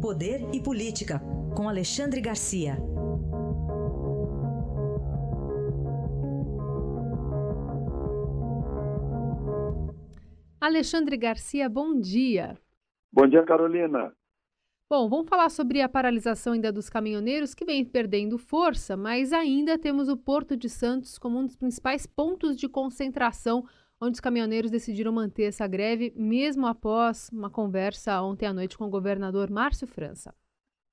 Poder e Política, com Alexandre Garcia. Alexandre Garcia, bom dia. Bom dia, Carolina. Bom, vamos falar sobre a paralisação ainda dos caminhoneiros que vem perdendo força, mas ainda temos o Porto de Santos como um dos principais pontos de concentração onde os caminhoneiros decidiram manter essa greve, mesmo após uma conversa ontem à noite com o governador Márcio França.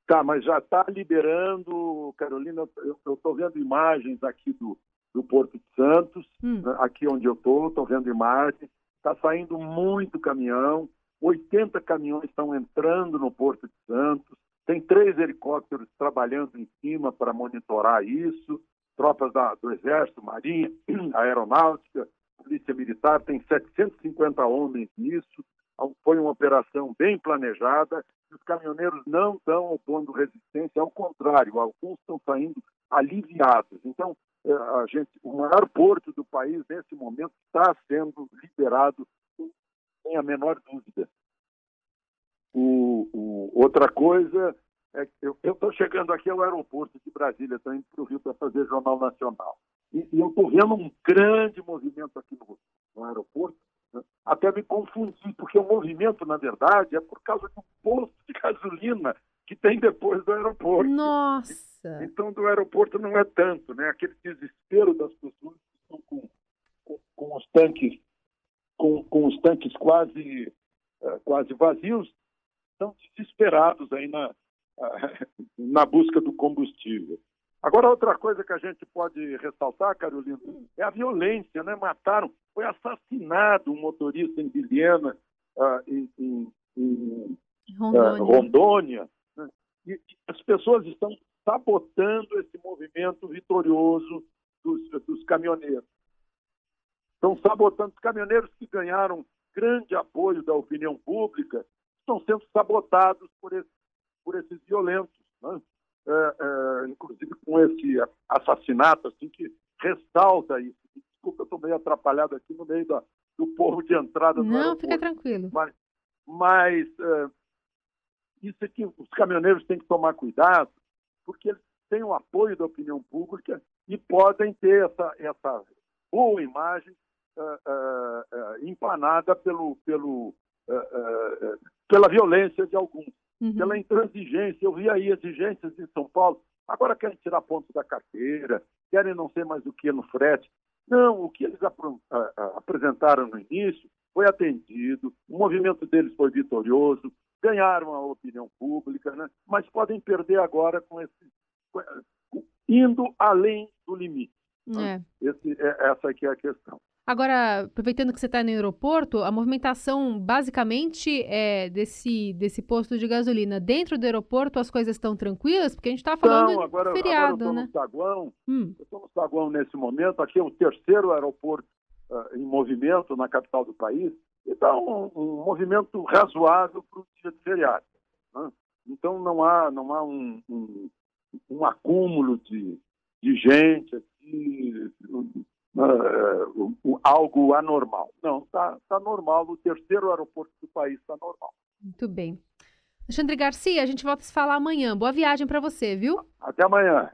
Tá, mas já está liberando, Carolina, eu estou vendo imagens aqui do, do Porto de Santos, hum. Né, aqui onde eu estou, estou vendo imagens, está saindo muito caminhão, 80 caminhões estão entrando no Porto de Santos, tem três helicópteros trabalhando em cima para monitorar isso, tropas da, do Exército, Marinha, Aeronáutica, Polícia Militar tem 750 homens nisso. Foi uma operação bem planejada. Os caminhoneiros não estão opondo resistência, ao contrário, alguns estão saindo aliviados. Então, é, a gente, o maior porto do país nesse momento está sendo liberado sem a menor dúvida. O, o, outra coisa é que eu estou chegando aqui ao aeroporto de Brasília, estou indo para o Rio para fazer Jornal Nacional. E, e eu estou vendo um grande movimento aqui no, no aeroporto, né? até me confundi, porque o movimento, na verdade, é por causa do posto de gasolina que tem depois do aeroporto. Nossa! Então, do aeroporto não é tanto, né? Aquele desespero das pessoas que estão com, com, com os tanques com, com os tanques quase, uh, quase vazios, estão desesperados aí na, na busca do combustível. Agora, outra coisa que a gente pode ressaltar, Carolina, é a violência, né? Mataram, foi assassinado um motorista em Vilhena, uh, em, em, em Rondônia. Uh, Rondônia né? e, e, as pessoas estão sabotando esse movimento vitorioso dos, dos caminhoneiros. Estão sabotando os caminhoneiros que ganharam grande apoio da opinião pública, estão sendo sabotados por, esse, por esses violentos. Né? É, é, inclusive com esse assassinato, assim, que ressalta isso. Desculpa, eu estou meio atrapalhado aqui no meio da, do povo de entrada. Não, fica tranquilo. Mas, mas é, isso é que os caminhoneiros têm que tomar cuidado, porque eles têm o apoio da opinião pública e podem ter essa, essa boa imagem uh, uh, uh, empanada pelo, pelo, pela violência de alguns uhum. pela intransigência. Eu vi aí exigências em São Paulo. Agora querem tirar pontos da carteira, querem não ser mais do que no frete. Não, o que eles ap apresentaram no início foi atendido, o movimento deles foi vitorioso, ganharam a opinião pública, né? mas podem perder agora com esse. indo além do limite. É. Esse, é, essa aqui é a questão. Agora, aproveitando que você está no aeroporto, a movimentação basicamente é desse, desse posto de gasolina. Dentro do aeroporto as coisas estão tranquilas? Porque a gente está falando agora, de feriado, agora eu né? No saguão, hum. Eu estou no saguão nesse momento. Aqui é o terceiro aeroporto uh, em movimento na capital do país. Então, um, um movimento razoável para o dia de feriado. Né? Então, não há, não há um, um, um acúmulo de, de gente aqui uh, algo anormal. Não, está tá normal. O terceiro aeroporto do país está normal. Muito bem. Alexandre Garcia, a gente volta a se falar amanhã. Boa viagem para você, viu? Até amanhã.